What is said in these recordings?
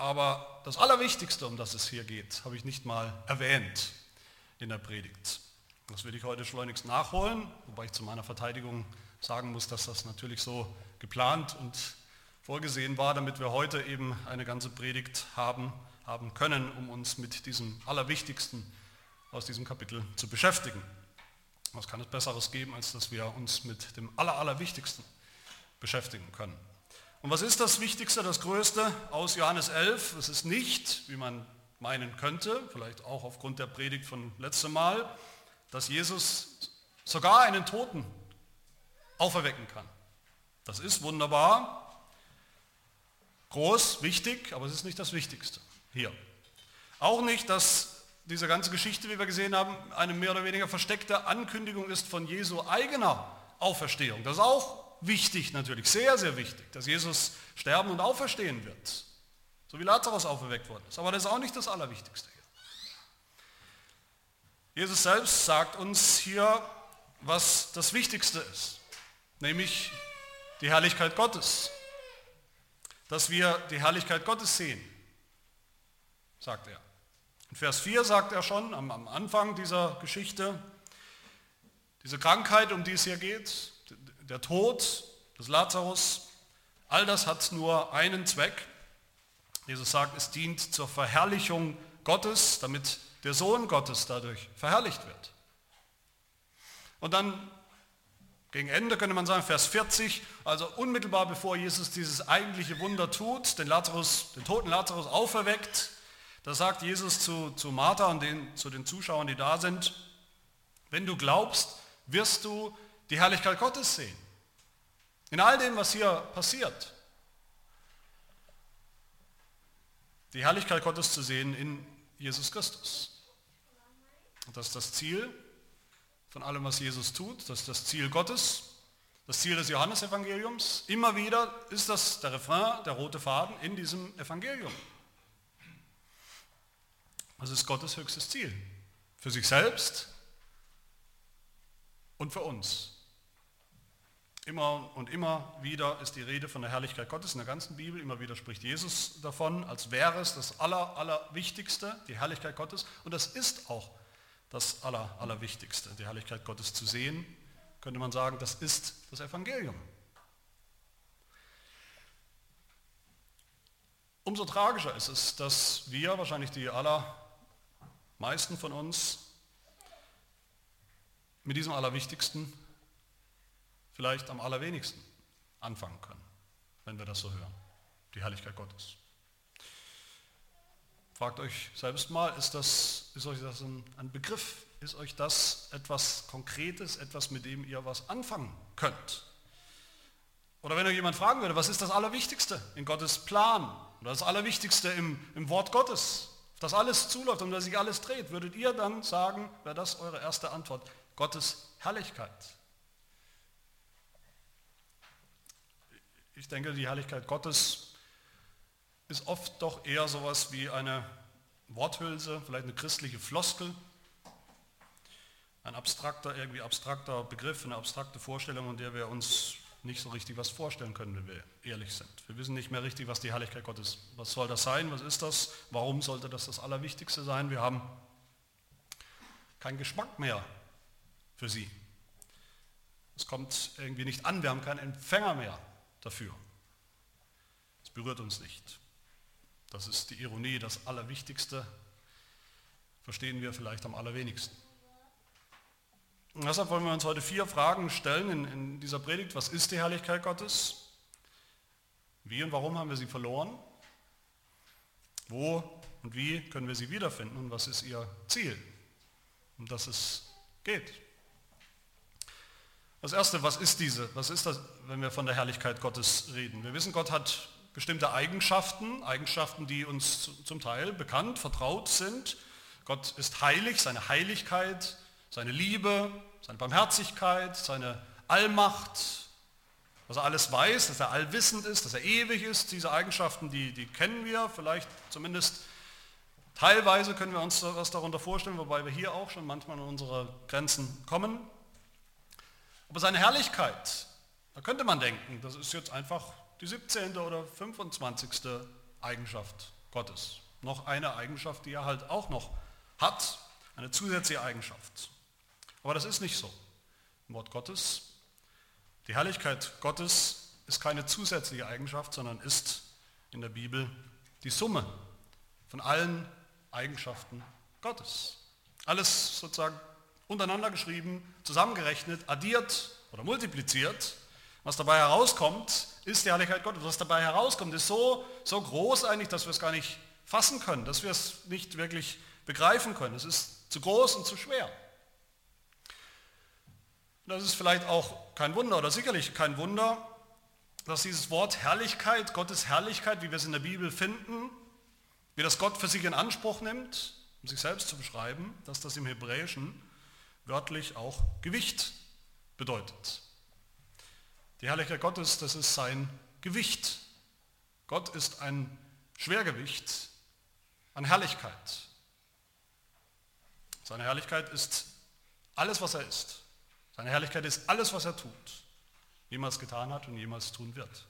Aber das Allerwichtigste, um das es hier geht, habe ich nicht mal erwähnt in der Predigt. Das will ich heute schleunigst nachholen, wobei ich zu meiner Verteidigung sagen muss, dass das natürlich so geplant und vorgesehen war, damit wir heute eben eine ganze Predigt haben, haben können, um uns mit diesem Allerwichtigsten aus diesem Kapitel zu beschäftigen. Was kann es Besseres geben, als dass wir uns mit dem Aller, Allerwichtigsten beschäftigen können. Und was ist das Wichtigste, das Größte aus Johannes 11? Es ist nicht, wie man meinen könnte, vielleicht auch aufgrund der Predigt von letztem Mal, dass Jesus sogar einen Toten auferwecken kann. Das ist wunderbar, groß, wichtig, aber es ist nicht das Wichtigste hier. Auch nicht, dass diese ganze Geschichte, wie wir gesehen haben, eine mehr oder weniger versteckte Ankündigung ist von Jesu eigener Auferstehung. Das ist auch wichtig natürlich, sehr, sehr wichtig, dass Jesus sterben und auferstehen wird, so wie Lazarus auferweckt worden ist. Aber das ist auch nicht das Allerwichtigste hier. Jesus selbst sagt uns hier, was das Wichtigste ist, nämlich die Herrlichkeit Gottes. Dass wir die Herrlichkeit Gottes sehen, sagt er. In Vers 4 sagt er schon am, am Anfang dieser Geschichte, diese Krankheit, um die es hier geht, der Tod des Lazarus, all das hat nur einen Zweck. Jesus sagt, es dient zur Verherrlichung Gottes, damit der Sohn Gottes dadurch verherrlicht wird. Und dann gegen Ende könnte man sagen, Vers 40, also unmittelbar bevor Jesus dieses eigentliche Wunder tut, den, Lazarus, den toten Lazarus auferweckt, da sagt Jesus zu, zu Martha und den, zu den Zuschauern, die da sind, wenn du glaubst, wirst du die Herrlichkeit Gottes sehen. In all dem, was hier passiert. Die Herrlichkeit Gottes zu sehen in Jesus Christus. Und das ist das Ziel von allem, was Jesus tut. Das ist das Ziel Gottes, das Ziel des Johannesevangeliums. Immer wieder ist das der Refrain, der rote Faden in diesem Evangelium. Das ist Gottes höchstes Ziel. Für sich selbst und für uns. Immer und immer wieder ist die Rede von der Herrlichkeit Gottes in der ganzen Bibel. Immer wieder spricht Jesus davon, als wäre es das Aller, Allerwichtigste, die Herrlichkeit Gottes. Und das ist auch das Aller, Allerwichtigste, die Herrlichkeit Gottes zu sehen. Könnte man sagen, das ist das Evangelium. Umso tragischer ist es, dass wir, wahrscheinlich die allermeisten von uns, mit diesem Allerwichtigsten vielleicht am allerwenigsten anfangen können, wenn wir das so hören. Die Herrlichkeit Gottes. Fragt euch selbst mal, ist, das, ist euch das ein, ein Begriff? Ist euch das etwas Konkretes, etwas, mit dem ihr was anfangen könnt? Oder wenn euch jemand fragen würde, was ist das Allerwichtigste in Gottes Plan oder das Allerwichtigste im, im Wort Gottes, auf das alles zuläuft, um das sich alles dreht, würdet ihr dann sagen, wäre das eure erste Antwort, Gottes Herrlichkeit. Ich denke, die Herrlichkeit Gottes ist oft doch eher sowas wie eine Worthülse, vielleicht eine christliche Floskel, ein abstrakter, irgendwie abstrakter Begriff, eine abstrakte Vorstellung, in der wir uns nicht so richtig was vorstellen können, wenn wir ehrlich sind. Wir wissen nicht mehr richtig, was die Herrlichkeit Gottes, was soll das sein, was ist das, warum sollte das das Allerwichtigste sein. Wir haben keinen Geschmack mehr für sie. Es kommt irgendwie nicht an, wir haben keinen Empfänger mehr dafür. Es berührt uns nicht. Das ist die Ironie, das Allerwichtigste verstehen wir vielleicht am allerwenigsten. Und deshalb wollen wir uns heute vier Fragen stellen in, in dieser Predigt. Was ist die Herrlichkeit Gottes? Wie und warum haben wir sie verloren? Wo und wie können wir sie wiederfinden? Und was ist ihr Ziel, um das es geht? Das Erste, was ist diese? Was ist das, wenn wir von der Herrlichkeit Gottes reden? Wir wissen, Gott hat bestimmte Eigenschaften, Eigenschaften, die uns zum Teil bekannt, vertraut sind. Gott ist heilig, seine Heiligkeit, seine Liebe, seine Barmherzigkeit, seine Allmacht, dass er alles weiß, dass er allwissend ist, dass er ewig ist. Diese Eigenschaften, die, die kennen wir, vielleicht zumindest teilweise können wir uns was darunter vorstellen, wobei wir hier auch schon manchmal an unsere Grenzen kommen. Aber seine Herrlichkeit, da könnte man denken, das ist jetzt einfach die 17. oder 25. Eigenschaft Gottes. Noch eine Eigenschaft, die er halt auch noch hat, eine zusätzliche Eigenschaft. Aber das ist nicht so im Wort Gottes. Die Herrlichkeit Gottes ist keine zusätzliche Eigenschaft, sondern ist in der Bibel die Summe von allen Eigenschaften Gottes. Alles sozusagen untereinander geschrieben, zusammengerechnet, addiert oder multipliziert. Was dabei herauskommt, ist die Herrlichkeit Gottes. Was dabei herauskommt, ist so, so groß eigentlich, dass wir es gar nicht fassen können, dass wir es nicht wirklich begreifen können. Es ist zu groß und zu schwer. Das ist vielleicht auch kein Wunder oder sicherlich kein Wunder, dass dieses Wort Herrlichkeit, Gottes Herrlichkeit, wie wir es in der Bibel finden, wie das Gott für sich in Anspruch nimmt, um sich selbst zu beschreiben, dass das im Hebräischen wörtlich auch Gewicht bedeutet. Die Herrlichkeit Gottes, das ist sein Gewicht. Gott ist ein Schwergewicht an Herrlichkeit. Seine Herrlichkeit ist alles, was er ist. Seine Herrlichkeit ist alles, was er tut, jemals getan hat und jemals tun wird.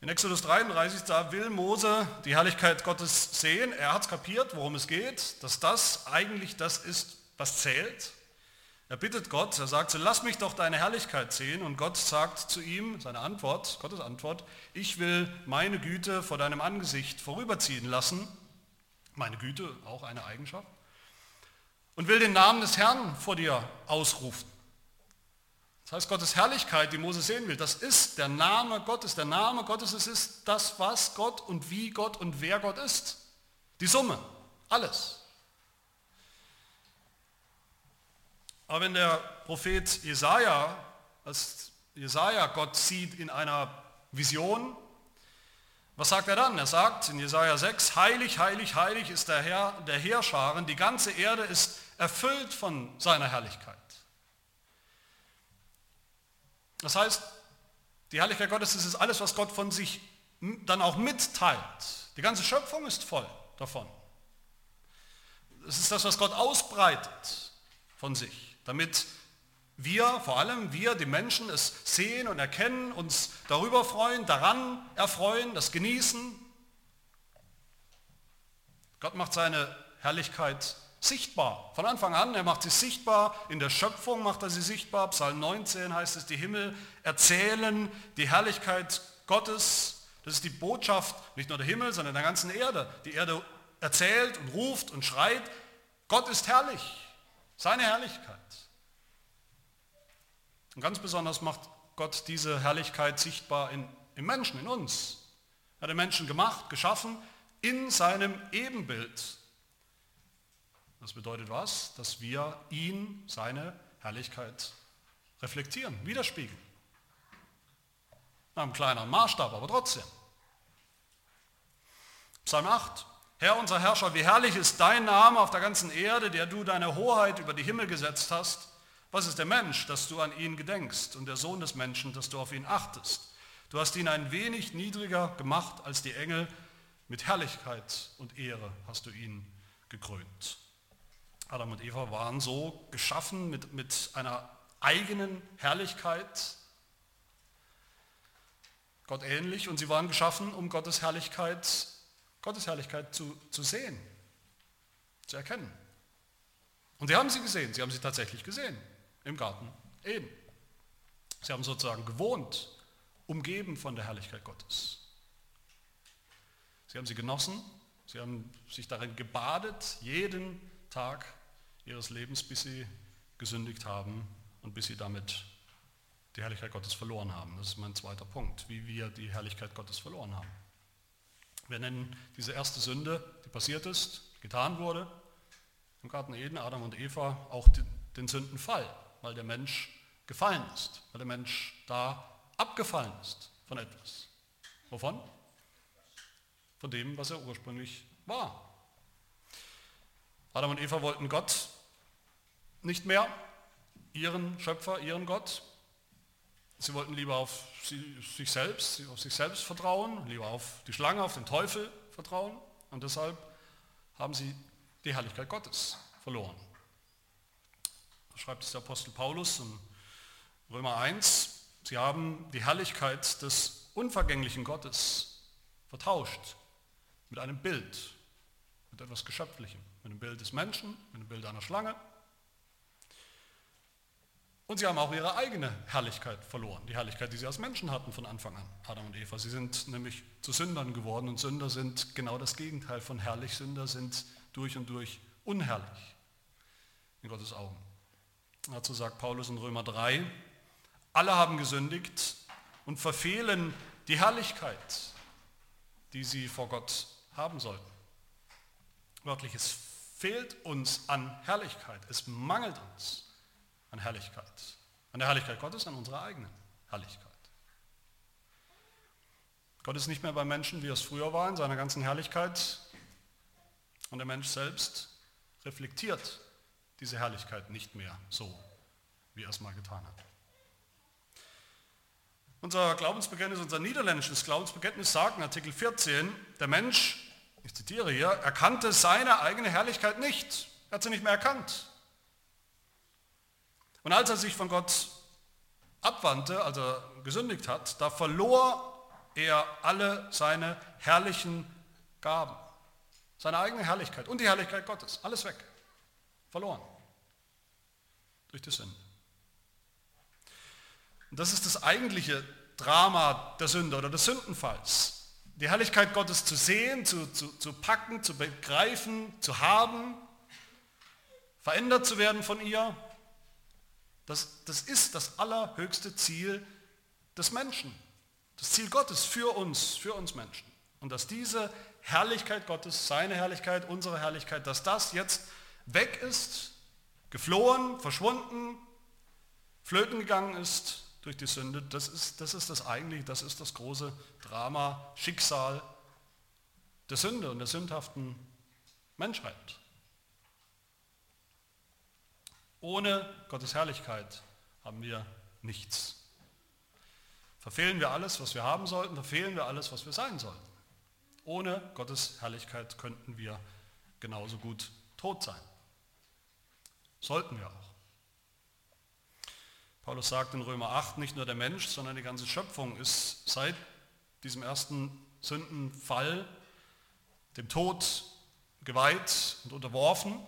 In Exodus 33, da will Mose die Herrlichkeit Gottes sehen. Er hat es kapiert, worum es geht, dass das eigentlich das ist, was zählt. Er bittet Gott, er sagt, so lass mich doch deine Herrlichkeit sehen. Und Gott sagt zu ihm, seine Antwort, Gottes Antwort, ich will meine Güte vor deinem Angesicht vorüberziehen lassen. Meine Güte, auch eine Eigenschaft. Und will den Namen des Herrn vor dir ausrufen. Das heißt, Gottes Herrlichkeit, die Mose sehen will, das ist der Name Gottes. Der Name Gottes, es ist das, was Gott und wie Gott und wer Gott ist. Die Summe, alles. Aber wenn der Prophet Jesaja, als Jesaja Gott sieht in einer Vision, was sagt er dann? Er sagt in Jesaja 6, heilig, heilig, heilig ist der Herr der Heerscharen, die ganze Erde ist erfüllt von seiner Herrlichkeit. Das heißt, die Herrlichkeit Gottes ist alles, was Gott von sich dann auch mitteilt. Die ganze Schöpfung ist voll davon. Es ist das, was Gott ausbreitet von sich damit wir, vor allem wir, die Menschen, es sehen und erkennen, uns darüber freuen, daran erfreuen, das genießen. Gott macht seine Herrlichkeit sichtbar. Von Anfang an, er macht sie sichtbar, in der Schöpfung macht er sie sichtbar. Psalm 19 heißt es, die Himmel erzählen die Herrlichkeit Gottes. Das ist die Botschaft, nicht nur der Himmel, sondern der ganzen Erde. Die Erde erzählt und ruft und schreit, Gott ist herrlich, seine Herrlichkeit. Und ganz besonders macht Gott diese Herrlichkeit sichtbar in, im Menschen, in uns. Er hat den Menschen gemacht, geschaffen, in seinem Ebenbild. Das bedeutet was? Dass wir ihn, seine Herrlichkeit reflektieren, widerspiegeln. Nach einem kleineren Maßstab, aber trotzdem. Psalm 8. Herr unser Herrscher, wie herrlich ist dein Name auf der ganzen Erde, der du deine Hoheit über die Himmel gesetzt hast. Was ist der Mensch, dass du an ihn gedenkst und der Sohn des Menschen, dass du auf ihn achtest? Du hast ihn ein wenig niedriger gemacht als die Engel, mit Herrlichkeit und Ehre hast du ihn gekrönt. Adam und Eva waren so geschaffen mit, mit einer eigenen Herrlichkeit, Gott ähnlich, und sie waren geschaffen, um Gottes Herrlichkeit, Gottes Herrlichkeit zu, zu sehen, zu erkennen. Und sie haben sie gesehen, sie haben sie tatsächlich gesehen im Garten Eden. Sie haben sozusagen gewohnt, umgeben von der Herrlichkeit Gottes. Sie haben sie genossen, sie haben sich darin gebadet, jeden Tag ihres Lebens, bis sie gesündigt haben und bis sie damit die Herrlichkeit Gottes verloren haben. Das ist mein zweiter Punkt, wie wir die Herrlichkeit Gottes verloren haben. Wir nennen diese erste Sünde, die passiert ist, getan wurde, im Garten Eden, Adam und Eva, auch den Sündenfall weil der Mensch gefallen ist, weil der Mensch da abgefallen ist von etwas. Wovon? Von dem, was er ursprünglich war. Adam und Eva wollten Gott nicht mehr, ihren Schöpfer, ihren Gott. Sie wollten lieber auf sich selbst, auf sich selbst vertrauen, lieber auf die Schlange, auf den Teufel vertrauen. Und deshalb haben sie die Herrlichkeit Gottes verloren schreibt es der Apostel Paulus in Römer 1, sie haben die Herrlichkeit des unvergänglichen Gottes vertauscht mit einem Bild, mit etwas Geschöpflichem, mit dem Bild des Menschen, mit dem Bild einer Schlange. Und sie haben auch ihre eigene Herrlichkeit verloren, die Herrlichkeit, die sie als Menschen hatten von Anfang an, Adam und Eva. Sie sind nämlich zu Sündern geworden und Sünder sind genau das Gegenteil von herrlich. Sünder sind durch und durch unherrlich in Gottes Augen. Dazu sagt Paulus in Römer 3, alle haben gesündigt und verfehlen die Herrlichkeit, die sie vor Gott haben sollten. Wörtlich, es fehlt uns an Herrlichkeit, es mangelt uns an Herrlichkeit. An der Herrlichkeit Gottes, an unserer eigenen Herrlichkeit. Gott ist nicht mehr beim Menschen, wie es früher war, in seiner ganzen Herrlichkeit. Und der Mensch selbst reflektiert diese Herrlichkeit nicht mehr so, wie er es mal getan hat. Unser Glaubensbekenntnis, unser niederländisches Glaubensbekenntnis sagt in Artikel 14, der Mensch, ich zitiere hier, erkannte seine eigene Herrlichkeit nicht. Er hat sie nicht mehr erkannt. Und als er sich von Gott abwandte, als er gesündigt hat, da verlor er alle seine herrlichen Gaben. Seine eigene Herrlichkeit und die Herrlichkeit Gottes. Alles weg. Verloren. Durch die Sünde. Und das ist das eigentliche Drama der Sünde oder des Sündenfalls. Die Herrlichkeit Gottes zu sehen, zu, zu, zu packen, zu begreifen, zu haben, verändert zu werden von ihr. Das, das ist das allerhöchste Ziel des Menschen. Das Ziel Gottes für uns, für uns Menschen. Und dass diese Herrlichkeit Gottes, seine Herrlichkeit, unsere Herrlichkeit, dass das jetzt weg ist, geflohen, verschwunden, flöten gegangen ist durch die Sünde, das ist das, ist das eigentliche, das ist das große Drama, Schicksal der Sünde und der sündhaften Menschheit. Ohne Gottes Herrlichkeit haben wir nichts. Verfehlen wir alles, was wir haben sollten, verfehlen wir alles, was wir sein sollten. Ohne Gottes Herrlichkeit könnten wir genauso gut tot sein. Sollten wir auch. Paulus sagt in Römer 8, nicht nur der Mensch, sondern die ganze Schöpfung ist seit diesem ersten Sündenfall dem Tod geweiht und unterworfen.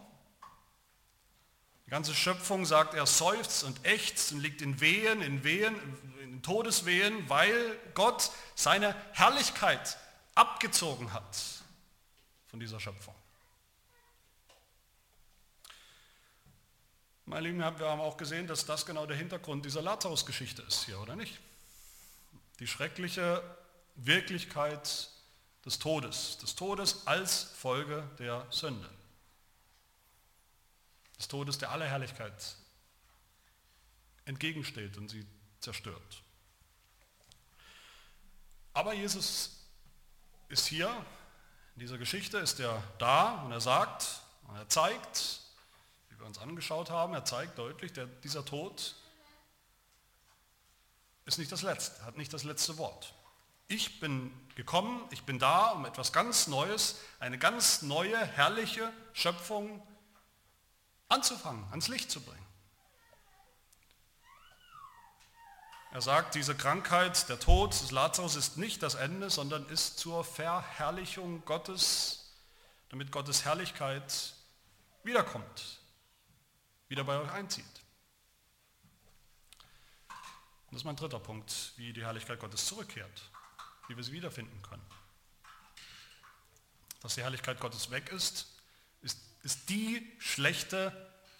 Die ganze Schöpfung, sagt er, seufzt und ächzt und liegt in Wehen, in Wehen, in Todeswehen, weil Gott seine Herrlichkeit abgezogen hat von dieser Schöpfung. Meine Lieben, wir haben auch gesehen, dass das genau der Hintergrund dieser Lazarus-Geschichte ist hier, oder nicht? Die schreckliche Wirklichkeit des Todes, des Todes als Folge der Sünde. Des Todes, der aller Herrlichkeit entgegensteht und sie zerstört. Aber Jesus ist hier, in dieser Geschichte ist er da und er sagt und er zeigt, wir uns angeschaut haben, er zeigt deutlich, der, dieser Tod ist nicht das Letzte, hat nicht das letzte Wort. Ich bin gekommen, ich bin da, um etwas ganz Neues, eine ganz neue, herrliche Schöpfung anzufangen, ans Licht zu bringen. Er sagt, diese Krankheit, der Tod des Lazarus ist nicht das Ende, sondern ist zur Verherrlichung Gottes, damit Gottes Herrlichkeit wiederkommt wieder bei euch einzieht. Und das ist mein dritter Punkt, wie die Herrlichkeit Gottes zurückkehrt, wie wir sie wiederfinden können. Dass die Herrlichkeit Gottes weg ist, ist, ist die schlechte,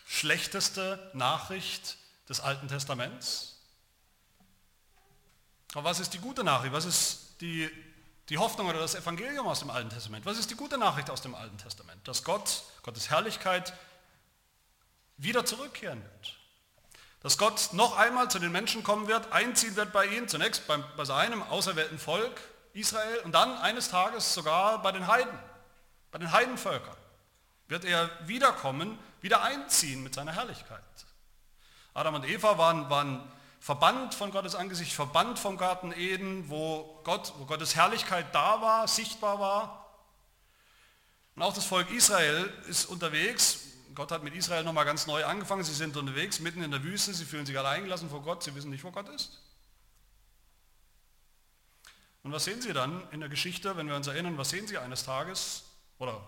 schlechteste Nachricht des Alten Testaments. Aber was ist die gute Nachricht? Was ist die, die Hoffnung oder das Evangelium aus dem Alten Testament? Was ist die gute Nachricht aus dem Alten Testament? Dass Gott, Gottes Herrlichkeit wieder zurückkehren wird. Dass Gott noch einmal zu den Menschen kommen wird, einziehen wird bei ihnen, zunächst bei, bei seinem auserwählten Volk Israel und dann eines Tages sogar bei den Heiden, bei den Heidenvölkern wird er wiederkommen, wieder einziehen mit seiner Herrlichkeit. Adam und Eva waren, waren verbannt von Gottes Angesicht, verbannt vom Garten Eden, wo, Gott, wo Gottes Herrlichkeit da war, sichtbar war. Und auch das Volk Israel ist unterwegs, Gott hat mit Israel nochmal ganz neu angefangen. Sie sind unterwegs, mitten in der Wüste. Sie fühlen sich alleingelassen vor Gott. Sie wissen nicht, wo Gott ist. Und was sehen Sie dann in der Geschichte, wenn wir uns erinnern, was sehen Sie eines Tages oder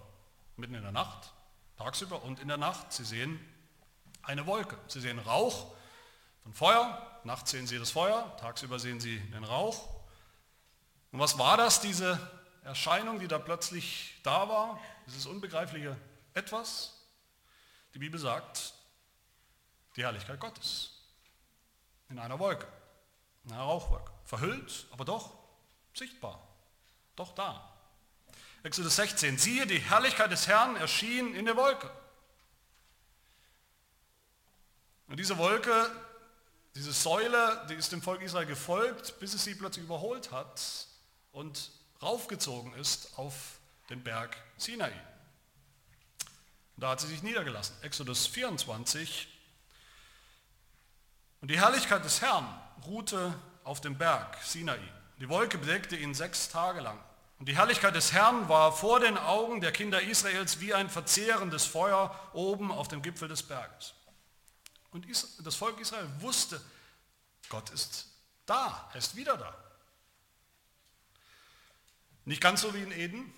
mitten in der Nacht, tagsüber und in der Nacht? Sie sehen eine Wolke. Sie sehen Rauch von Feuer, nachts sehen Sie das Feuer, tagsüber sehen Sie den Rauch. Und was war das, diese Erscheinung, die da plötzlich da war, dieses unbegreifliche Etwas? Die Bibel sagt, die Herrlichkeit Gottes in einer Wolke, in einer Rauchwolke. Verhüllt, aber doch sichtbar, doch da. Exodus 16, siehe, die Herrlichkeit des Herrn erschien in der Wolke. Und diese Wolke, diese Säule, die ist dem Volk Israel gefolgt, bis es sie plötzlich überholt hat und raufgezogen ist auf den Berg Sinai. Da hat sie sich niedergelassen. Exodus 24. Und die Herrlichkeit des Herrn ruhte auf dem Berg Sinai. Die Wolke bedeckte ihn sechs Tage lang. Und die Herrlichkeit des Herrn war vor den Augen der Kinder Israels wie ein verzehrendes Feuer oben auf dem Gipfel des Berges. Und das Volk Israel wusste, Gott ist da, er ist wieder da. Nicht ganz so wie in Eden,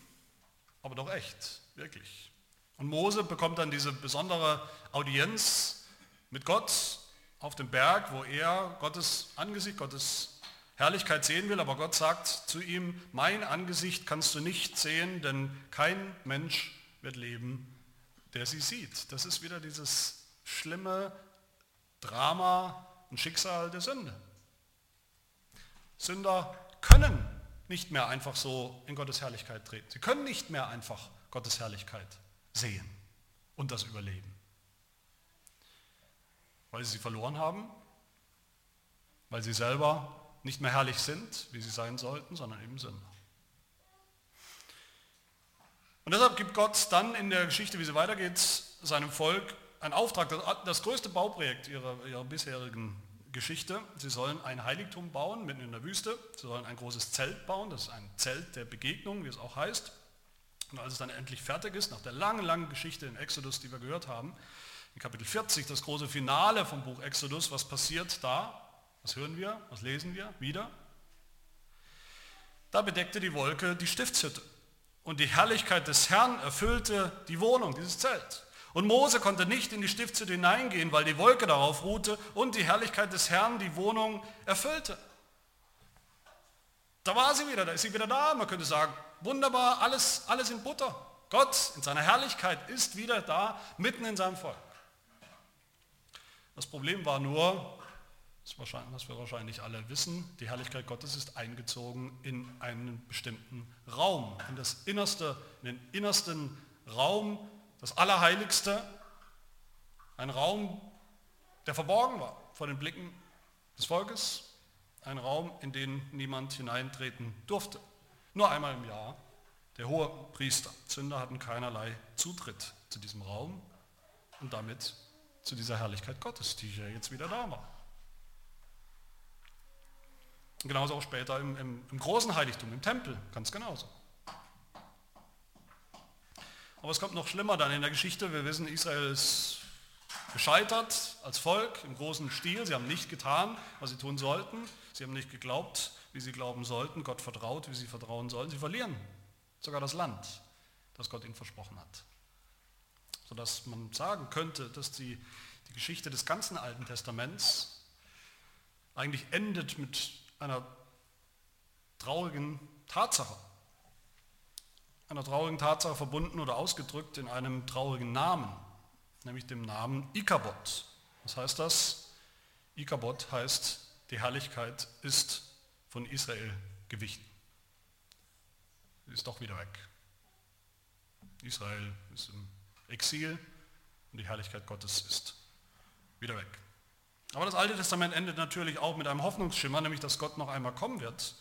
aber doch echt, wirklich. Und Mose bekommt dann diese besondere Audienz mit Gott auf dem Berg, wo er Gottes Angesicht, Gottes Herrlichkeit sehen will, aber Gott sagt zu ihm, mein Angesicht kannst du nicht sehen, denn kein Mensch wird leben, der sie sieht. Das ist wieder dieses schlimme Drama und Schicksal der Sünde. Sünder können nicht mehr einfach so in Gottes Herrlichkeit treten. Sie können nicht mehr einfach Gottes Herrlichkeit sehen und das überleben. Weil sie sie verloren haben, weil sie selber nicht mehr herrlich sind, wie sie sein sollten, sondern eben Sünder. Und deshalb gibt Gott dann in der Geschichte, wie sie weitergeht, seinem Volk einen Auftrag, das, größte Bauprojekt ihrer, ihrer bisherigen Geschichte. Sie sollen ein Heiligtum bauen mitten in der Wüste. Sie sollen ein großes Zelt bauen. Das ist ein Zelt der Begegnung, wie es auch heißt. Und als es dann endlich fertig ist, nach der langen, langen Geschichte in Exodus, die wir gehört haben, in Kapitel 40, das große Finale vom Buch Exodus, was passiert da? Was hören wir? Was lesen wir? Wieder? Da bedeckte die Wolke die Stiftshütte und die Herrlichkeit des Herrn erfüllte die Wohnung, dieses Zelt. Und Mose konnte nicht in die Stiftshütte hineingehen, weil die Wolke darauf ruhte und die Herrlichkeit des Herrn die Wohnung erfüllte. Da war sie wieder, da ist sie wieder da. Man könnte sagen, wunderbar, alles, alles in Butter. Gott in seiner Herrlichkeit ist wieder da, mitten in seinem Volk. Das Problem war nur, was wir wahrscheinlich alle wissen, die Herrlichkeit Gottes ist eingezogen in einen bestimmten Raum, in das innerste, in den innersten Raum, das Allerheiligste, ein Raum, der verborgen war vor den Blicken des Volkes, ein Raum, in den niemand hineintreten durfte. Nur einmal im Jahr. Der hohe Priester. Sünder hatten keinerlei Zutritt zu diesem Raum und damit zu dieser Herrlichkeit Gottes, die ja jetzt wieder da war. Und genauso auch später im, im, im großen Heiligtum, im Tempel, ganz genauso. Aber es kommt noch schlimmer dann in der Geschichte. Wir wissen, Israel ist gescheitert als Volk im großen Stil. Sie haben nicht getan, was sie tun sollten. Sie haben nicht geglaubt, wie sie glauben sollten. Gott vertraut, wie sie vertrauen sollen. Sie verlieren sogar das Land, das Gott ihnen versprochen hat. Sodass man sagen könnte, dass die, die Geschichte des ganzen Alten Testaments eigentlich endet mit einer traurigen Tatsache. Einer traurigen Tatsache verbunden oder ausgedrückt in einem traurigen Namen, nämlich dem Namen Ikabot. Was heißt das? Ikabot heißt, die Herrlichkeit ist von Israel gewichen. Sie ist doch wieder weg. Israel ist im Exil und die Herrlichkeit Gottes ist wieder weg. Aber das Alte Testament endet natürlich auch mit einem Hoffnungsschimmer, nämlich dass Gott noch einmal kommen wird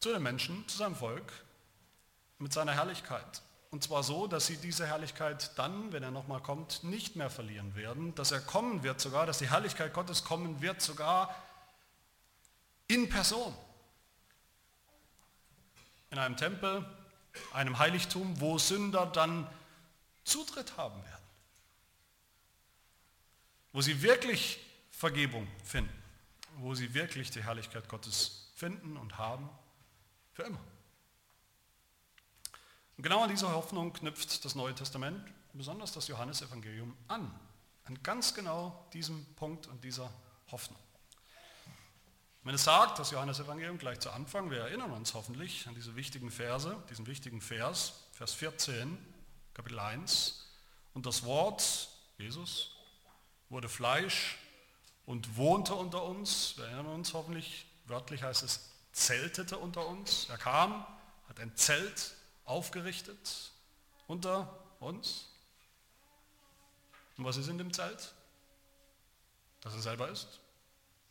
zu den Menschen, zu seinem Volk, mit seiner Herrlichkeit. Und zwar so, dass sie diese Herrlichkeit dann, wenn er nochmal kommt, nicht mehr verlieren werden, dass er kommen wird sogar, dass die Herrlichkeit Gottes kommen wird sogar in Person. In einem Tempel, einem Heiligtum, wo Sünder dann Zutritt haben werden. Wo sie wirklich Vergebung finden, wo sie wirklich die Herrlichkeit Gottes finden und haben Für immer. Und genau an dieser Hoffnung knüpft das Neue Testament, besonders das Johannesevangelium, an. An ganz genau diesem Punkt und dieser Hoffnung. Wenn es sagt, das Johannesevangelium gleich zu Anfang, wir erinnern uns hoffentlich an diese wichtigen Verse, diesen wichtigen Vers, Vers 14, Kapitel 1, und das Wort, Jesus, wurde Fleisch und wohnte unter uns. Wir erinnern uns hoffentlich, wörtlich heißt es, zeltete unter uns. Er kam, hat ein Zelt aufgerichtet unter uns. Und was ist in dem Zelt? Dass er selber ist,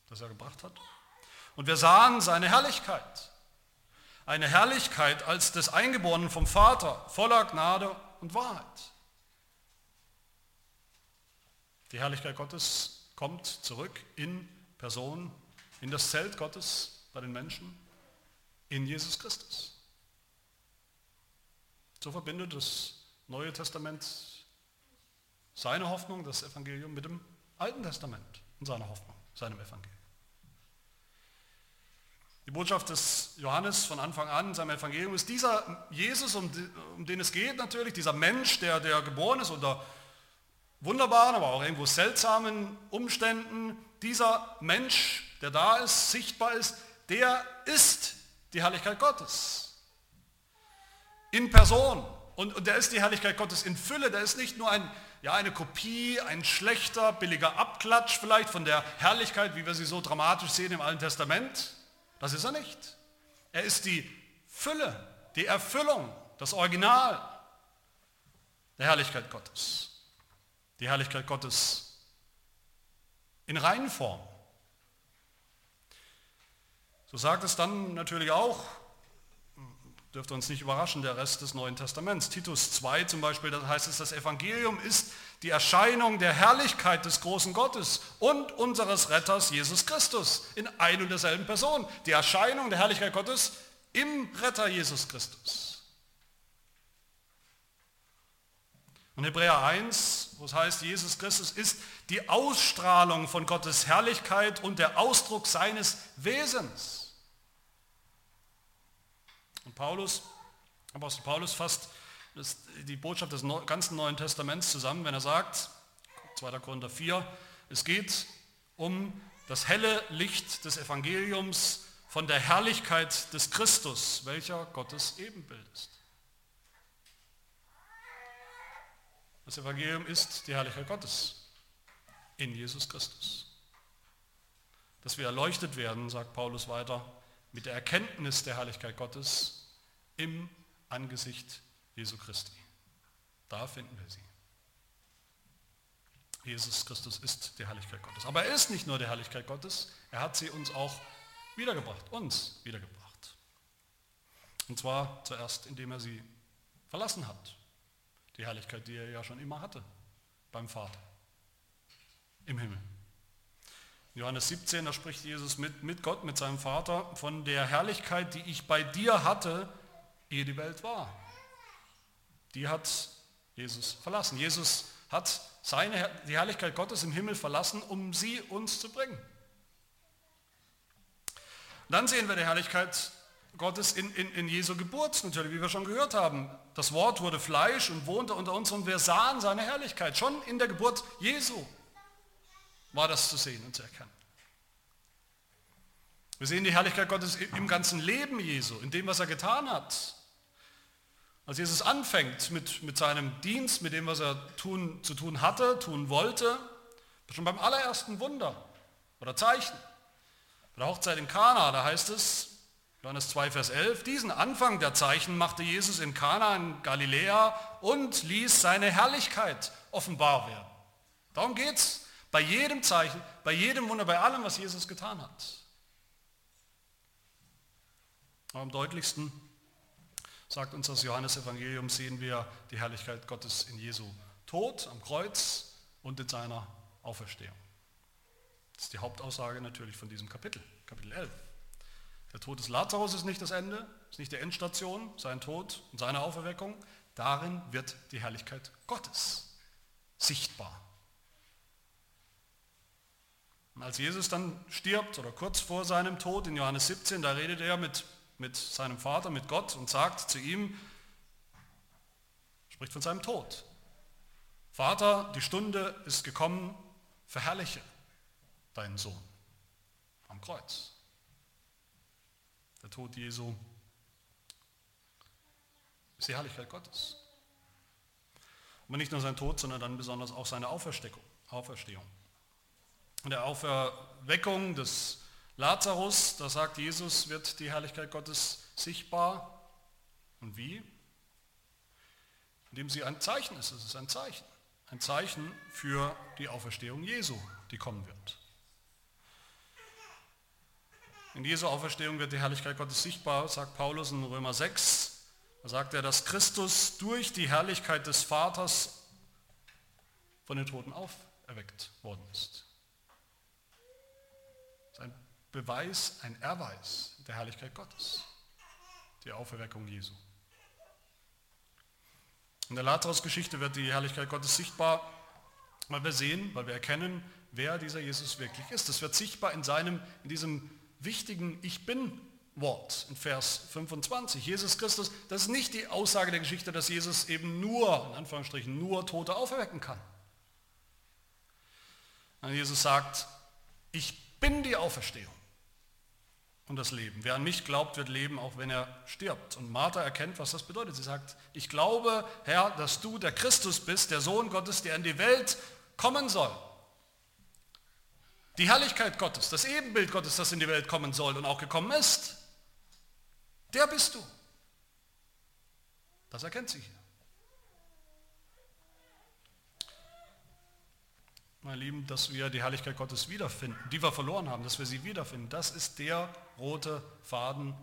das er gebracht hat. Und wir sahen seine Herrlichkeit. Eine Herrlichkeit als des Eingeborenen vom Vater, voller Gnade und Wahrheit. Die Herrlichkeit Gottes kommt zurück in Person, in das Zelt Gottes bei den Menschen, in Jesus Christus. So verbindet das Neue Testament seine Hoffnung, das Evangelium, mit dem Alten Testament und seiner Hoffnung, seinem Evangelium. Die Botschaft des Johannes von Anfang an in seinem Evangelium ist dieser Jesus, um, den es geht natürlich, dieser Mensch, der, der geboren ist unter wunderbaren, aber auch irgendwo seltsamen Umständen, dieser Mensch, der da ist, sichtbar ist, der ist die Herrlichkeit Gottes. In Person. Und, und der ist die Herrlichkeit Gottes in Fülle. Der ist nicht nur ein, ja, eine Kopie, ein schlechter, billiger Abklatsch vielleicht von der Herrlichkeit, wie wir sie so dramatisch sehen im Alten Testament. Das ist er nicht. Er ist die Fülle, die Erfüllung, das Original der Herrlichkeit Gottes die Herrlichkeit Gottes in Reinform. So sagt es dann natürlich auch, dürfte uns nicht überraschen, der Rest des Neuen Testaments. Titus 2 zum Beispiel, da heißt es, das Evangelium ist die Erscheinung der Herrlichkeit des großen Gottes und unseres Retters Jesus Christus in ein und derselben Person. Die Erscheinung der Herrlichkeit Gottes im Retter Jesus Christus. Und Hebräer 1, wo es heißt, Jesus Christus ist die Ausstrahlung von Gottes Herrlichkeit und der Ausdruck seines Wesens. Und Paulus, Apostel Paulus fasst die Botschaft des ganzen Neuen Testaments zusammen, wenn er sagt, 2. Korinther 4, es geht um das helle Licht des Evangeliums von der Herrlichkeit des Christus, welcher Gottes Ebenbild ist. Das Evangelium ist die Herrlichkeit Gottes in Jesus Christus. Dass wir erleuchtet werden, sagt Paulus weiter, mit der Erkenntnis der Herrlichkeit Gottes im Angesicht Jesu Christi. Da finden wir sie. Jesus Christus ist die Herrlichkeit Gottes. Aber er ist nicht nur die Herrlichkeit Gottes, er hat sie uns auch wiedergebracht, uns wiedergebracht. Und zwar zuerst, indem er sie verlassen hat, die Herrlichkeit, die er ja schon immer hatte beim Vater im Himmel. Johannes 17, da spricht Jesus mit, mit Gott, mit seinem Vater, von der Herrlichkeit, die ich bei dir hatte, ehe die Welt war. Die hat Jesus verlassen. Jesus hat seine, die Herrlichkeit Gottes im Himmel verlassen, um sie uns zu bringen. Dann sehen wir die Herrlichkeit Gottes in, in, in Jesu Geburt natürlich, wie wir schon gehört haben. Das Wort wurde Fleisch und wohnte unter uns und wir sahen seine Herrlichkeit. Schon in der Geburt Jesu war das zu sehen und zu erkennen. Wir sehen die Herrlichkeit Gottes im ganzen Leben Jesu, in dem, was er getan hat. Als Jesus anfängt mit, mit seinem Dienst, mit dem, was er tun, zu tun hatte, tun wollte, schon beim allerersten Wunder oder Zeichen, bei der Hochzeit in Kana, da heißt es, Johannes 2, Vers 11, diesen Anfang der Zeichen machte Jesus in Kana in Galiläa und ließ seine Herrlichkeit offenbar werden. Darum geht es bei jedem Zeichen, bei jedem Wunder, bei allem, was Jesus getan hat. Am deutlichsten sagt uns das Johannesevangelium, sehen wir die Herrlichkeit Gottes in Jesu Tod am Kreuz und in seiner Auferstehung. Das ist die Hauptaussage natürlich von diesem Kapitel, Kapitel 11. Der Tod des Lazarus ist nicht das Ende, ist nicht die Endstation, sein Tod und seine Auferweckung. Darin wird die Herrlichkeit Gottes sichtbar. Und als Jesus dann stirbt oder kurz vor seinem Tod in Johannes 17, da redet er mit mit seinem Vater, mit Gott und sagt zu ihm, spricht von seinem Tod. Vater, die Stunde ist gekommen, verherrliche deinen Sohn am Kreuz. Der Tod Jesu ist die Herrlichkeit Gottes. Aber nicht nur sein Tod, sondern dann besonders auch seine Auferstehung. In der Auferweckung des Lazarus, da sagt Jesus, wird die Herrlichkeit Gottes sichtbar. Und wie? Indem sie ein Zeichen ist. Es ist ein Zeichen. Ein Zeichen für die Auferstehung Jesu, die kommen wird. In Jesu Auferstehung wird die Herrlichkeit Gottes sichtbar, sagt Paulus in Römer 6. Da sagt er, dass Christus durch die Herrlichkeit des Vaters von den Toten auferweckt worden ist. Das ist ein Beweis, ein Erweis der Herrlichkeit Gottes, die Auferweckung Jesu. In der Lazarus-Geschichte wird die Herrlichkeit Gottes sichtbar, weil wir sehen, weil wir erkennen, wer dieser Jesus wirklich ist. Es wird sichtbar in seinem, in diesem wichtigen Ich bin Wort in Vers 25. Jesus Christus, das ist nicht die Aussage der Geschichte, dass Jesus eben nur, in Anführungsstrichen, nur Tote auferwecken kann. Jesus sagt, ich bin die Auferstehung und das Leben. Wer an mich glaubt, wird leben, auch wenn er stirbt. Und Martha erkennt, was das bedeutet. Sie sagt, ich glaube, Herr, dass du der Christus bist, der Sohn Gottes, der in die Welt kommen soll. Die Herrlichkeit Gottes, das Ebenbild Gottes, das in die Welt kommen soll und auch gekommen ist, der bist du. Das erkennt sie hier. Meine Lieben, dass wir die Herrlichkeit Gottes wiederfinden, die wir verloren haben, dass wir sie wiederfinden, das ist der rote Faden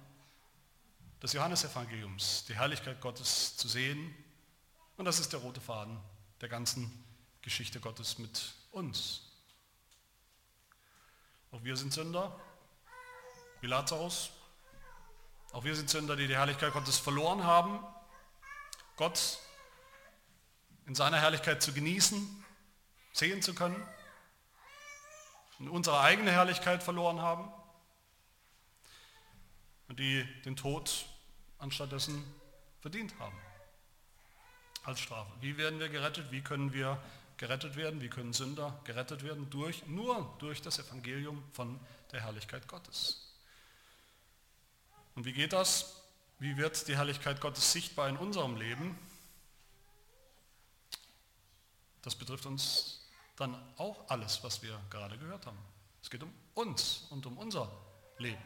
des Johannesevangeliums, die Herrlichkeit Gottes zu sehen. Und das ist der rote Faden der ganzen Geschichte Gottes mit uns. Auch wir sind Sünder, wie Lazarus. Auch wir sind Sünder, die die Herrlichkeit Gottes verloren haben. Gott in seiner Herrlichkeit zu genießen, sehen zu können. Und unsere eigene Herrlichkeit verloren haben. Und die den Tod anstattdessen verdient haben. Als Strafe. Wie werden wir gerettet? Wie können wir gerettet werden, wie können Sünder gerettet werden? Durch, nur durch das Evangelium von der Herrlichkeit Gottes. Und wie geht das? Wie wird die Herrlichkeit Gottes sichtbar in unserem Leben? Das betrifft uns dann auch alles, was wir gerade gehört haben. Es geht um uns und um unser Leben.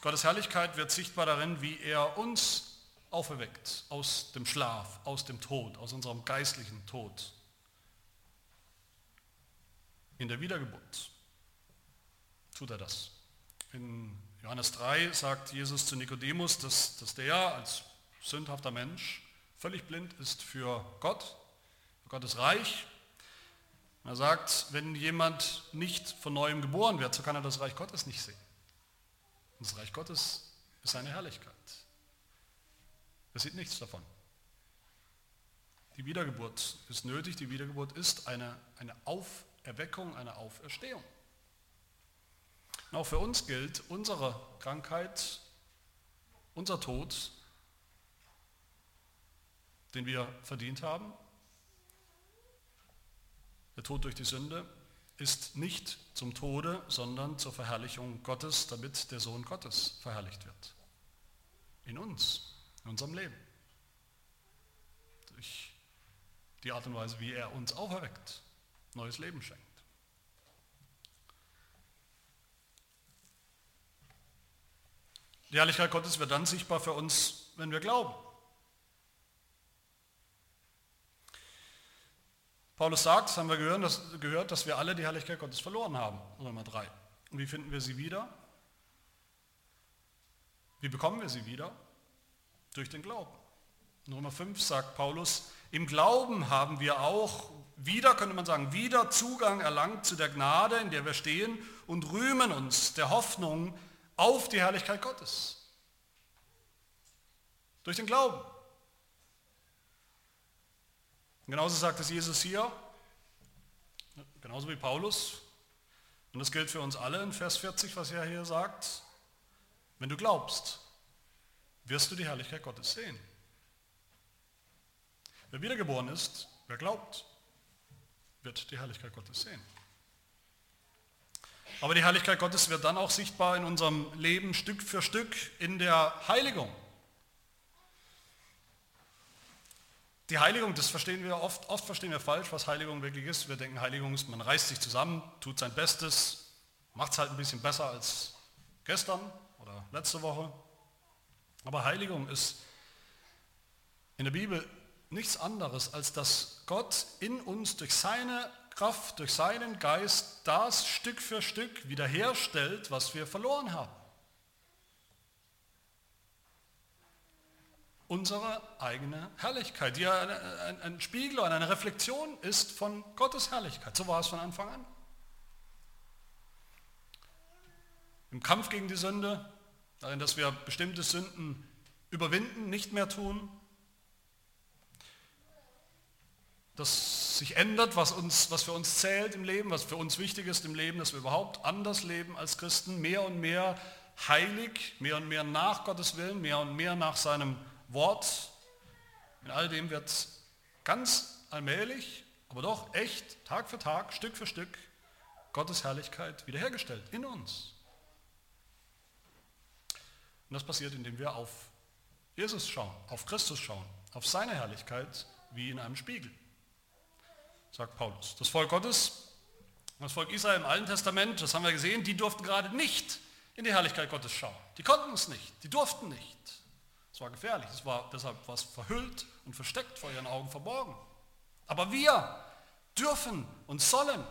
Gottes Herrlichkeit wird sichtbar darin, wie er uns auferweckt aus dem Schlaf, aus dem Tod, aus unserem geistlichen Tod. In der Wiedergeburt tut er das. In Johannes 3 sagt Jesus zu Nikodemus, dass, dass der als sündhafter Mensch völlig blind ist für Gott, für Gottes Reich. er sagt, wenn jemand nicht von neuem geboren wird, so kann er das Reich Gottes nicht sehen. Das Reich Gottes ist seine Herrlichkeit. Er sieht nichts davon. Die Wiedergeburt ist nötig, die Wiedergeburt ist eine, eine Auferweckung, eine Auferstehung. Und auch für uns gilt, unsere Krankheit, unser Tod, den wir verdient haben, der Tod durch die Sünde, ist nicht zum Tode, sondern zur Verherrlichung Gottes, damit der Sohn Gottes verherrlicht wird. In uns in unserem Leben. Durch die Art und Weise, wie er uns auferweckt, neues Leben schenkt. Die Herrlichkeit Gottes wird dann sichtbar für uns, wenn wir glauben. Paulus sagt, das haben wir gehört dass, gehört, dass wir alle die Herrlichkeit Gottes verloren haben. Römer 3. Und wie finden wir sie wieder? Wie bekommen wir sie wieder? Durch den Glauben. In Römer 5 sagt Paulus, im Glauben haben wir auch wieder, könnte man sagen, wieder Zugang erlangt zu der Gnade, in der wir stehen und rühmen uns der Hoffnung auf die Herrlichkeit Gottes. Durch den Glauben. Und genauso sagt es Jesus hier, genauso wie Paulus. Und das gilt für uns alle in Vers 40, was er hier sagt. Wenn du glaubst, wirst du die Herrlichkeit Gottes sehen. Wer wiedergeboren ist, wer glaubt, wird die Herrlichkeit Gottes sehen. Aber die Herrlichkeit Gottes wird dann auch sichtbar in unserem Leben Stück für Stück in der Heiligung. Die Heiligung, das verstehen wir oft, oft verstehen wir falsch, was Heiligung wirklich ist. Wir denken, Heiligung ist, man reißt sich zusammen, tut sein Bestes, macht es halt ein bisschen besser als gestern oder letzte Woche. Aber Heiligung ist in der Bibel nichts anderes, als dass Gott in uns durch seine Kraft, durch seinen Geist das Stück für Stück wiederherstellt, was wir verloren haben. Unsere eigene Herrlichkeit, die ein Spiegel und eine Reflexion ist von Gottes Herrlichkeit. So war es von Anfang an. Im Kampf gegen die Sünde, darin, dass wir bestimmte Sünden überwinden, nicht mehr tun, das sich ändert, was, uns, was für uns zählt im Leben, was für uns wichtig ist im Leben, dass wir überhaupt anders leben als Christen, mehr und mehr heilig, mehr und mehr nach Gottes Willen, mehr und mehr nach seinem Wort. In all dem wird ganz allmählich, aber doch echt, Tag für Tag, Stück für Stück Gottes Herrlichkeit wiederhergestellt in uns. Und das passiert, indem wir auf Jesus schauen, auf Christus schauen, auf seine Herrlichkeit wie in einem Spiegel sagt Paulus. Das Volk Gottes, das Volk Israel im Alten Testament, das haben wir gesehen, die durften gerade nicht in die Herrlichkeit Gottes schauen. Die konnten es nicht, die durften nicht. Es war gefährlich, es war deshalb was verhüllt und versteckt vor ihren Augen verborgen. Aber wir dürfen und sollen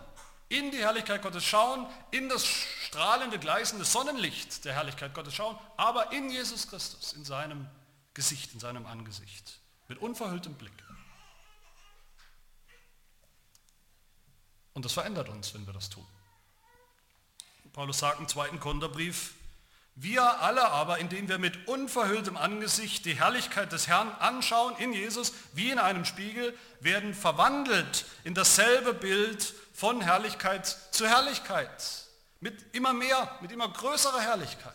in die Herrlichkeit Gottes schauen, in das strahlende, gleißende Sonnenlicht der Herrlichkeit Gottes schauen, aber in Jesus Christus, in seinem Gesicht, in seinem Angesicht, mit unverhülltem Blick. Und das verändert uns, wenn wir das tun. Paulus sagt im zweiten Korintherbrief, wir alle aber, indem wir mit unverhülltem Angesicht die Herrlichkeit des Herrn anschauen in Jesus, wie in einem Spiegel, werden verwandelt in dasselbe Bild von Herrlichkeit zu Herrlichkeit. Mit immer mehr, mit immer größerer Herrlichkeit.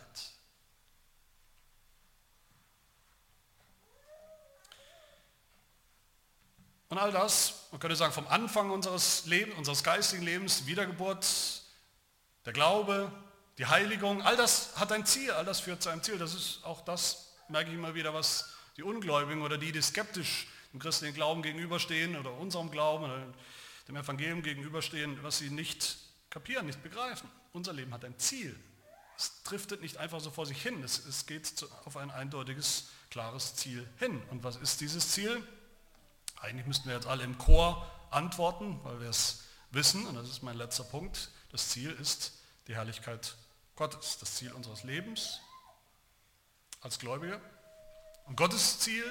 Und all das, man könnte sagen, vom Anfang unseres Lebens, unseres geistigen Lebens, Wiedergeburt, der Glaube, die Heiligung, all das hat ein Ziel, all das führt zu einem Ziel. Das ist auch das, merke ich immer wieder, was die Ungläubigen oder die, die skeptisch dem christlichen Glauben gegenüberstehen oder unserem Glauben oder dem Evangelium gegenüberstehen, was sie nicht kapieren, nicht begreifen. Unser Leben hat ein Ziel. Es driftet nicht einfach so vor sich hin. Es, es geht auf ein eindeutiges, klares Ziel hin. Und was ist dieses Ziel? Eigentlich müssten wir jetzt alle im Chor antworten, weil wir es wissen, und das ist mein letzter Punkt. Das Ziel ist die Herrlichkeit Gottes, das Ziel unseres Lebens als Gläubige. Und Gottes Ziel,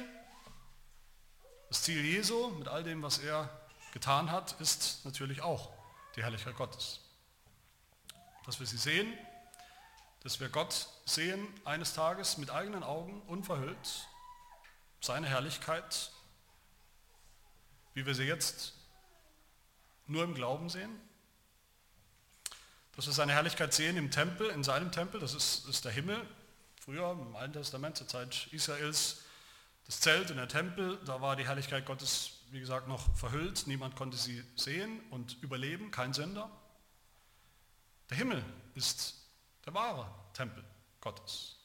das Ziel Jesu mit all dem, was er getan hat, ist natürlich auch die Herrlichkeit Gottes. Dass wir sie sehen, dass wir Gott sehen eines Tages mit eigenen Augen, unverhüllt, seine Herrlichkeit wie wir sie jetzt nur im Glauben sehen. Dass wir seine Herrlichkeit sehen im Tempel, in seinem Tempel, das ist, ist der Himmel. Früher im Alten Testament, zur Zeit Israels, das Zelt und der Tempel, da war die Herrlichkeit Gottes, wie gesagt, noch verhüllt. Niemand konnte sie sehen und überleben, kein Sünder. Der Himmel ist der wahre Tempel Gottes.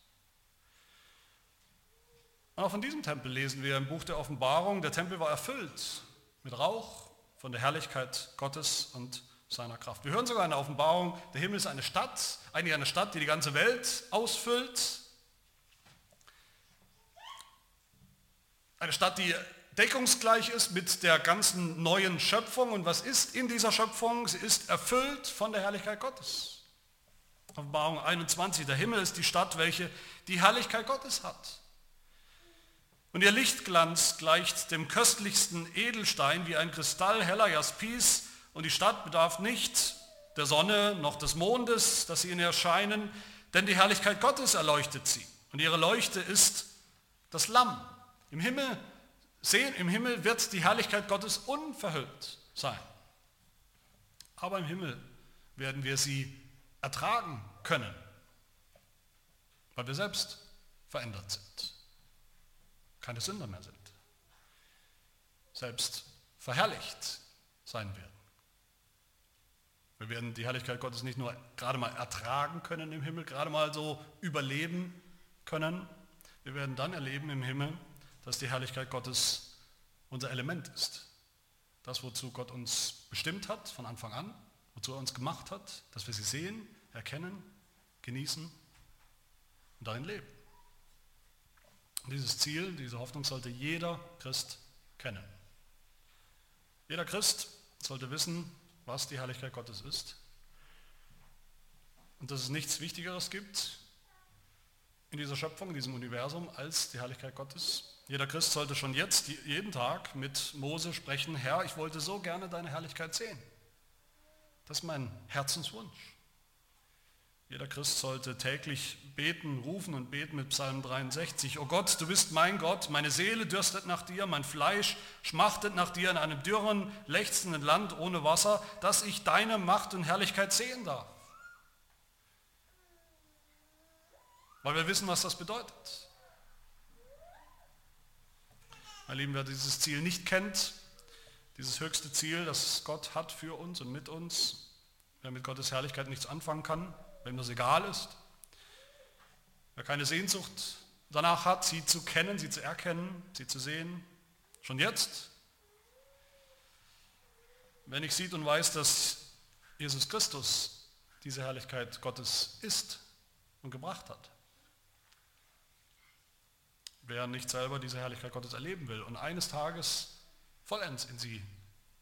Auch von diesem Tempel lesen wir im Buch der Offenbarung, der Tempel war erfüllt mit Rauch von der Herrlichkeit Gottes und seiner Kraft. Wir hören sogar in der Offenbarung, der Himmel ist eine Stadt, eigentlich eine Stadt, die die ganze Welt ausfüllt. Eine Stadt, die deckungsgleich ist mit der ganzen neuen Schöpfung. Und was ist in dieser Schöpfung? Sie ist erfüllt von der Herrlichkeit Gottes. Offenbarung 21, der Himmel ist die Stadt, welche die Herrlichkeit Gottes hat. Und ihr Lichtglanz gleicht dem köstlichsten Edelstein wie ein Kristall heller Jaspis und die Stadt bedarf nicht der Sonne noch des Mondes, dass sie in ihr scheinen, denn die Herrlichkeit Gottes erleuchtet sie. Und ihre Leuchte ist das Lamm. Im Himmel, sehen, im Himmel wird die Herrlichkeit Gottes unverhüllt sein. Aber im Himmel werden wir sie ertragen können. weil wir selbst verändert sind, keine Sünder mehr sind, selbst verherrlicht sein werden. Wir werden die Herrlichkeit Gottes nicht nur gerade mal ertragen können im Himmel, gerade mal so überleben können. Wir werden dann erleben im Himmel, dass die Herrlichkeit Gottes unser Element ist. Das, wozu Gott uns bestimmt hat von Anfang an, wozu er uns gemacht hat, dass wir sie sehen, erkennen, genießen und darin leben. Und dieses Ziel, diese Hoffnung sollte jeder Christ kennen. Jeder Christ sollte wissen, was die Herrlichkeit Gottes ist und dass es nichts Wichtigeres gibt in dieser Schöpfung, in diesem Universum als die Herrlichkeit Gottes. Jeder Christ sollte schon jetzt, jeden Tag mit Mose sprechen, Herr, ich wollte so gerne deine Herrlichkeit sehen. Das ist mein Herzenswunsch. Jeder Christ sollte täglich beten, rufen und beten mit Psalm 63. O Gott, du bist mein Gott, meine Seele dürstet nach dir, mein Fleisch schmachtet nach dir in einem dürren, lechzenden Land ohne Wasser, dass ich deine Macht und Herrlichkeit sehen darf. Weil wir wissen, was das bedeutet. Mein Lieben, wer dieses Ziel nicht kennt, dieses höchste Ziel, das Gott hat für uns und mit uns, wer mit Gottes Herrlichkeit nichts anfangen kann, wem das egal ist, wer keine Sehnsucht danach hat, sie zu kennen, sie zu erkennen, sie zu sehen, schon jetzt, wenn ich sieht und weiß, dass Jesus Christus diese Herrlichkeit Gottes ist und gebracht hat. Wer nicht selber diese Herrlichkeit Gottes erleben will und eines Tages vollends in sie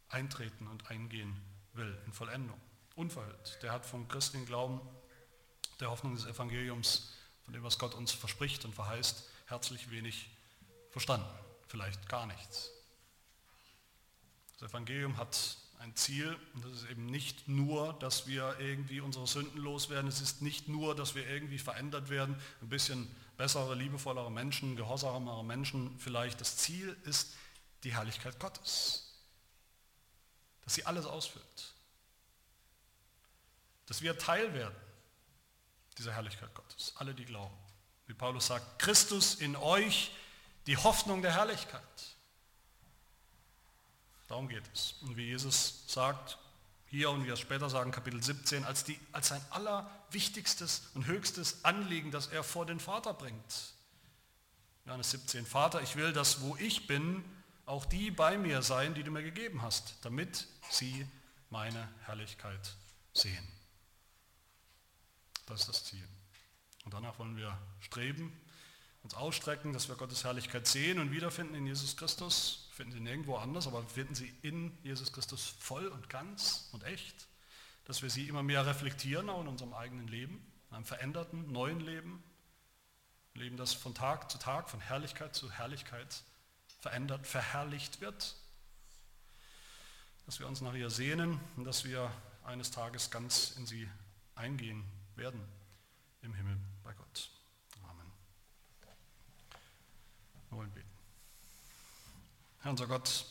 eintreten und eingehen will, in Vollendung, unverhüllt, der hat vom christlichen Glauben der Hoffnung des Evangeliums, von dem, was Gott uns verspricht und verheißt, herzlich wenig verstanden, vielleicht gar nichts. Das Evangelium hat ein Ziel und das ist eben nicht nur, dass wir irgendwie unsere Sünden loswerden, es ist nicht nur, dass wir irgendwie verändert werden, ein bisschen bessere, liebevollere Menschen, gehorsamere Menschen vielleicht. Das Ziel ist die Herrlichkeit Gottes, dass sie alles ausfüllt, dass wir Teil werden dieser Herrlichkeit Gottes. Alle, die glauben. Wie Paulus sagt, Christus in euch, die Hoffnung der Herrlichkeit. Darum geht es. Und wie Jesus sagt, hier und wie er später sagen, Kapitel 17, als, die, als sein allerwichtigstes und höchstes Anliegen, das er vor den Vater bringt. Johannes 17, Vater, ich will, dass wo ich bin, auch die bei mir sein, die du mir gegeben hast, damit sie meine Herrlichkeit sehen. Das ist das Ziel. Und danach wollen wir streben, uns ausstrecken, dass wir Gottes Herrlichkeit sehen und wiederfinden in Jesus Christus. Finden sie nirgendwo anders, aber finden sie in Jesus Christus voll und ganz und echt. Dass wir sie immer mehr reflektieren, auch in unserem eigenen Leben, in einem veränderten, neuen Leben. Ein Leben, das von Tag zu Tag, von Herrlichkeit zu Herrlichkeit verändert, verherrlicht wird. Dass wir uns nach ihr sehnen und dass wir eines Tages ganz in sie eingehen werden im Himmel bei Gott. Amen. Wir wollen beten. Herr unser Gott,